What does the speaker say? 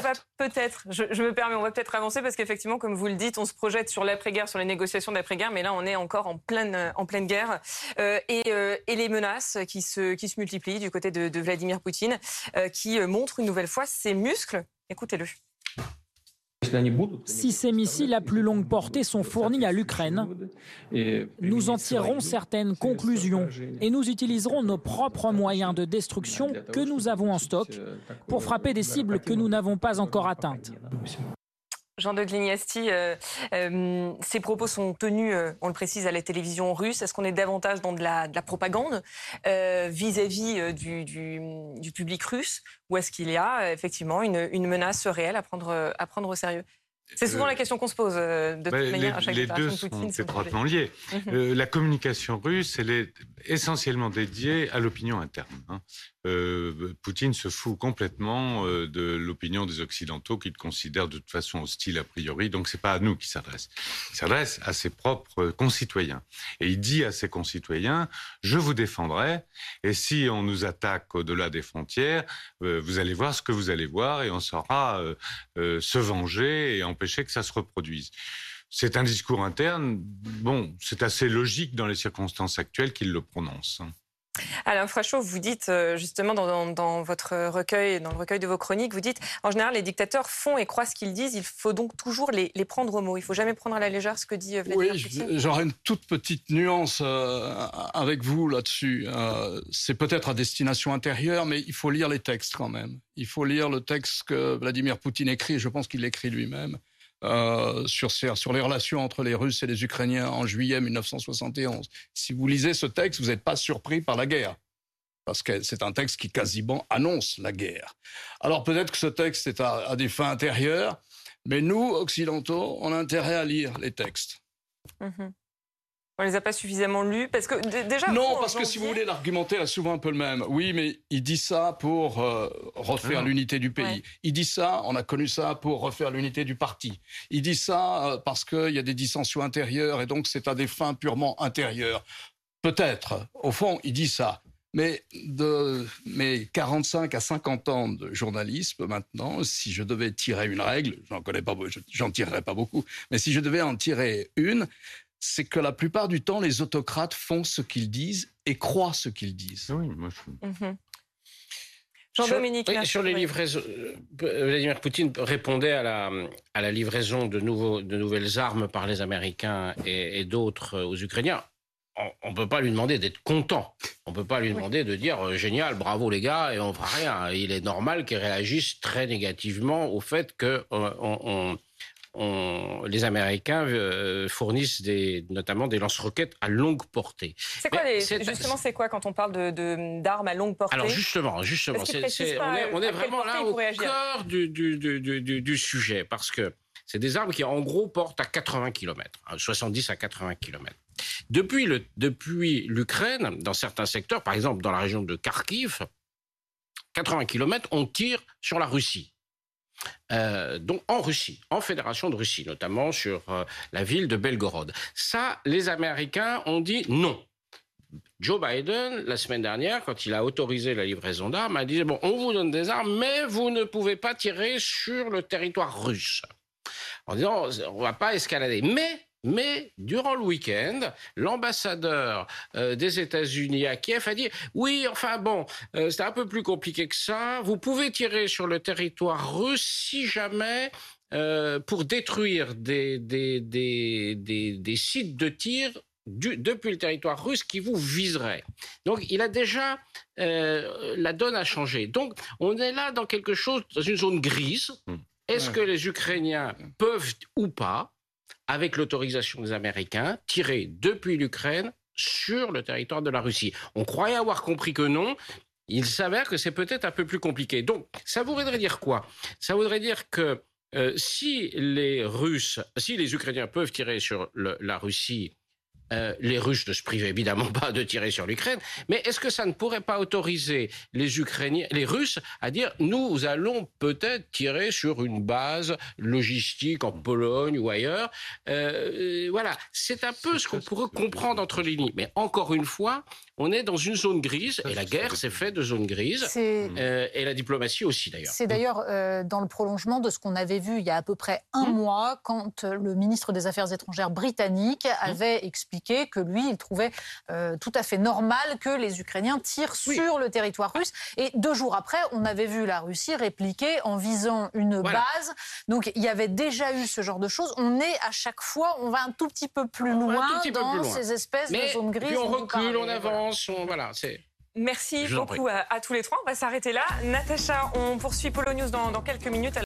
va peut-être, je, me permets, on va peut-être avancer parce qu'effectivement, comme vous le dites, on se projette sur l'après-guerre, sur les négociations d'après-guerre, mais là, on est encore en pleine, en pleine guerre. Euh, et, euh, et, les menaces qui se, qui se multiplient du côté de, de Vladimir Poutine, euh, qui montre une nouvelle fois ses muscles. Écoutez-le. Si ces missiles à plus longue portée sont fournis à l'Ukraine, nous en tirerons certaines conclusions et nous utiliserons nos propres moyens de destruction que nous avons en stock pour frapper des cibles que nous n'avons pas encore atteintes. Jean de Glignasti, euh, euh, ces propos sont tenus, euh, on le précise, à la télévision russe. Est-ce qu'on est davantage dans de la, propagande vis-à-vis du, public russe ou est-ce qu'il y a effectivement une, une, menace réelle à prendre, à prendre au sérieux? C'est souvent la question qu'on se pose de toute manière à chaque Les deux sont étroitement liés. Mhm. la communication russe, elle est essentiellement dédiée à l'opinion interne. Hein. Euh, Poutine se fout complètement euh, de l'opinion des Occidentaux qu'il considère de toute façon hostile a priori. Donc c'est pas à nous qu'il s'adresse. Il s'adresse à ses propres concitoyens. Et il dit à ses concitoyens, je vous défendrai. Et si on nous attaque au-delà des frontières, euh, vous allez voir ce que vous allez voir et on saura se venger et empêcher que ça se reproduise. C'est un discours interne. Bon, c'est assez logique dans les circonstances actuelles qu'il le prononce. Alain Frachot, vous dites euh, justement dans, votre recueil, dans le recueil de vos chroniques, vous dites en général les dictateurs font et croient ce qu'ils disent. Il faut donc toujours les, prendre au mot. Il faut jamais prendre à la légère ce que dit euh, Vladimir Poutine. Oui, j'aurais une toute petite nuance euh, avec vous là-dessus. c'est peut-être à destination intérieure, mais il faut lire les textes quand même. Il faut lire le texte que Vladimir Poutine écrit. Je pense qu'il l'écrit lui-même. Euh, sur, les relations entre les Russes et les Ukrainiens en juillet 1971. Si vous lisez ce texte, vous n'êtes pas surpris par la guerre, parce que c'est un texte qui quasiment annonce la guerre. Alors peut-être que ce texte est à, des fins intérieures, mais nous, occidentaux, on a intérêt à lire les textes. Mm-hmm. On les a pas suffisamment lus parce que déjà. Non, parce que si vous voulez, l'argumentaire est souvent un peu le même. Oui, mais il dit ça pour euh, refaire ah. l'unité du pays. Il dit ça, on a connu ça pour refaire l'unité du parti. Il dit ça euh, parce qu'il y a des dissensions intérieures et donc c'est à des fins purement intérieures. Peut-être. Au fond, il dit ça. Mais de mes 45 à 50 ans de journalisme maintenant, si je devais tirer une règle, j'en connais pas, j'en tirerais pas beaucoup, mais si je devais en tirer une, c'est que la plupart du temps, les autocrates font ce qu'ils disent et croient ce qu'ils disent. Oui, moi je... Mhm. Jean-Dominique. Sur, les livraisons, euh, Vladimir Poutine répondait à la, à la livraison de, nouveaux, de nouvelles armes par les Américains et, d'autres aux Ukrainiens. On ne peut pas lui demander d'être content. On ne peut pas lui demander de dire euh, génial, bravo les gars, et on fera rien. Il est normal qu'il réagisse très négativement au fait qu'on euh, on, les Américains euh, fournissent des, notamment des lance-roquettes à longue portée. C'est quoi justement c'est quoi quand on parle de, d'armes à longue portée? Alors justement, justement, on est, vraiment là au cœur du, du, sujet parce que c'est des armes qui en gros portent à 80 km, 70 à 80 km. Depuis, le, depuis l'Ukraine, dans certains secteurs, par exemple dans la région de Kharkiv, 80 km, on tire sur la Russie. Euh, donc en Russie, en Fédération de Russie, notamment sur euh, la ville de Belgorod. Ça, les Américains ont dit non. Joe Biden, la semaine dernière, quand il a autorisé la livraison d'armes, a dit bon, on vous donne des armes, mais vous ne pouvez pas tirer sur le territoire russe. En disant, on va pas escalader. Mais mais durant le week-end, l'ambassadeur euh, des États-Unis à Kiev a dit oui, enfin bon, euh, c'est un peu plus compliqué que ça. Vous pouvez tirer sur le territoire russe si jamais euh, pour détruire des, des, des, des, sites de tir depuis le territoire russe qui vous viserait. Donc il a déjà la donne a changé. Donc on est là dans quelque chose dans une zone grise. Mmh. Est-ce que les Ukrainiens peuvent ou pas avec l'autorisation des Américains, tirer depuis l'Ukraine sur le territoire de la Russie. On croyait avoir compris que non. Il s'avère que c'est peut-être un peu plus compliqué. Donc, ça voudrait dire quoi? Ça voudrait dire que euh, si les Russes, si les Ukrainiens peuvent tirer sur la Russie Euh, les Russes ne se privaient évidemment pas de tirer sur l'Ukraine, mais est-ce que ça ne pourrait pas autoriser les Ukrainiens, les Russes à dire nous allons peut-être tirer sur une base logistique en Pologne ou ailleurs? Euh, Voilà, c'est un peu ce qu'on pourrait comprendre entre les lignes. Mais encore une fois, on est dans une zone grise et la guerre s'est faite de zone grise euh, et la diplomatie aussi d'ailleurs. C'est d'ailleurs dans le prolongement de ce qu'on avait vu il y a à peu près un mmh. mois quand le ministre des Affaires étrangères britannique mmh. avait expliqué que lui, il trouvait euh, tout à fait normal que les Ukrainiens tirent sur le territoire russe. Et deux jours après, on avait vu la Russie répliquer en visant une base. Donc il y avait déjà eu ce genre de choses. On est à chaque fois, on va un tout petit peu plus loin dans ces espèces de zones grises. on recule, on avance, on, voilà, c'est. Merci beaucoup à, tous les trois. On va s'arrêter là. Natacha, on poursuit Polo News dans quelques minutes.